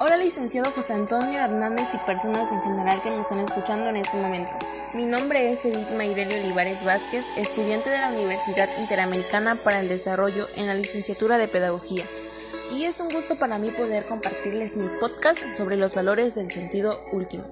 Hola licenciado José Antonio Hernández y personas en general que me están escuchando en este momento. Mi nombre es Edith Mayreli Olivares Vázquez, estudiante de la Universidad Interamericana para el Desarrollo en la licenciatura de Pedagogía. Y es un gusto para mí poder compartirles mi podcast sobre los valores del sentido último.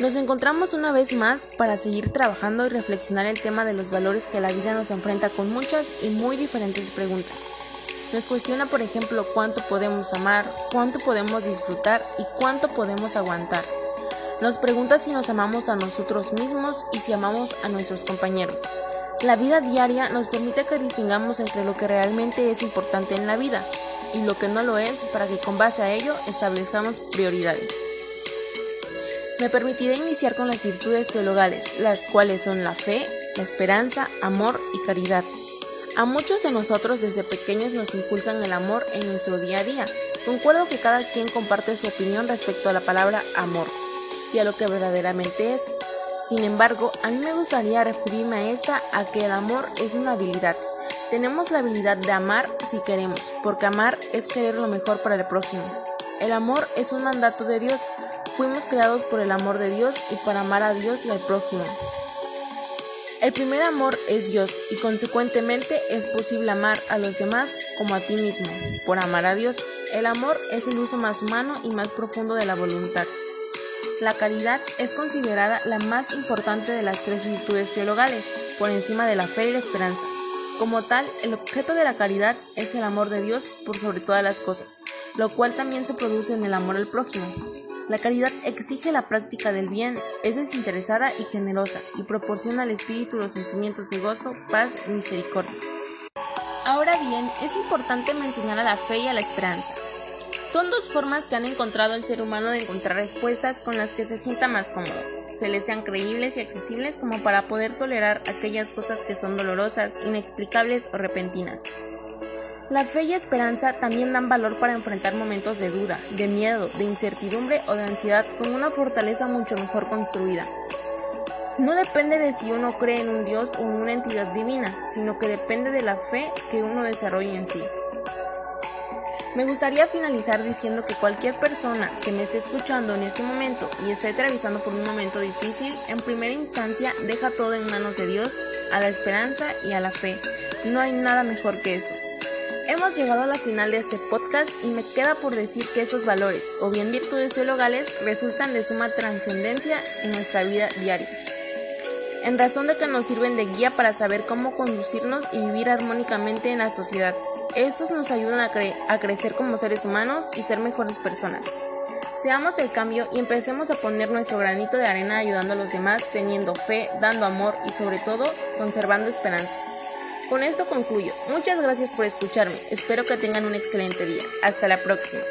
Nos encontramos una vez más para seguir trabajando y reflexionar el tema de los valores que la vida nos enfrenta con muchas y muy diferentes preguntas. Nos cuestiona, por ejemplo, cuánto podemos amar, cuánto podemos disfrutar y cuánto podemos aguantar. Nos pregunta si nos amamos a nosotros mismos y si amamos a nuestros compañeros. La vida diaria nos permite que distingamos entre lo que realmente es importante en la vida y lo que no lo es para que con base a ello establezcamos prioridades. Me permitiré iniciar con las virtudes teologales, las cuales son la fe, la esperanza, amor y caridad. A muchos de nosotros desde pequeños nos inculcan el amor en nuestro día a día. Concuerdo que cada quien comparte su opinión respecto a la palabra amor y a lo que verdaderamente es. Sin embargo, a mí me gustaría referirme a esta a que el amor es una habilidad. Tenemos la habilidad de amar si queremos, porque amar es querer lo mejor para el prójimo. El amor es un mandato de Dios. Fuimos creados por el amor de Dios y para amar a Dios y al prójimo. El primer amor es Dios y consecuentemente es posible amar a los demás como a ti mismo. Por amar a Dios, el amor es el uso más humano y más profundo de la voluntad. La caridad es considerada la más importante de las tres virtudes teologales, por encima de la fe y la esperanza. Como tal, el objeto de la caridad es el amor de Dios por sobre todas las cosas, lo cual también se produce en el amor al prójimo. La caridad exige la práctica del bien, es desinteresada y generosa, y proporciona al espíritu los sentimientos de gozo, paz y misericordia. Ahora bien, es importante mencionar a la fe y a la esperanza. Son dos formas que han encontrado el ser humano de encontrar respuestas con las que se sienta más cómodo. Se les sean creíbles y accesibles como para poder tolerar aquellas cosas que son dolorosas, inexplicables o repentinas. La fe y esperanza también dan valor para enfrentar momentos de duda, de miedo, de incertidumbre o de ansiedad con una fortaleza mucho mejor construida. No depende de si uno cree en un Dios o en una entidad divina, sino que depende de la fe que uno desarrolle en sí. Me gustaría finalizar diciendo que cualquier persona que me esté escuchando en este momento y esté atravesando por un momento difícil, en primera instancia deja todo en manos de Dios, a la esperanza y a la fe. No hay nada mejor que eso. Hemos llegado a la final de este podcast y me queda por decir que estos valores, o bien virtudes teologales, resultan de suma trascendencia en nuestra vida diaria, en razón de que nos sirven de guía para saber cómo conducirnos y vivir armónicamente en la sociedad. Estos nos ayudan a, a crecer como seres humanos y ser mejores personas. Seamos el cambio y empecemos a poner nuestro granito de arena ayudando a los demás, teniendo fe, dando amor y sobre todo conservando esperanza. Con esto concluyo. Muchas gracias por escucharme. Espero que tengan un excelente día. Hasta la próxima.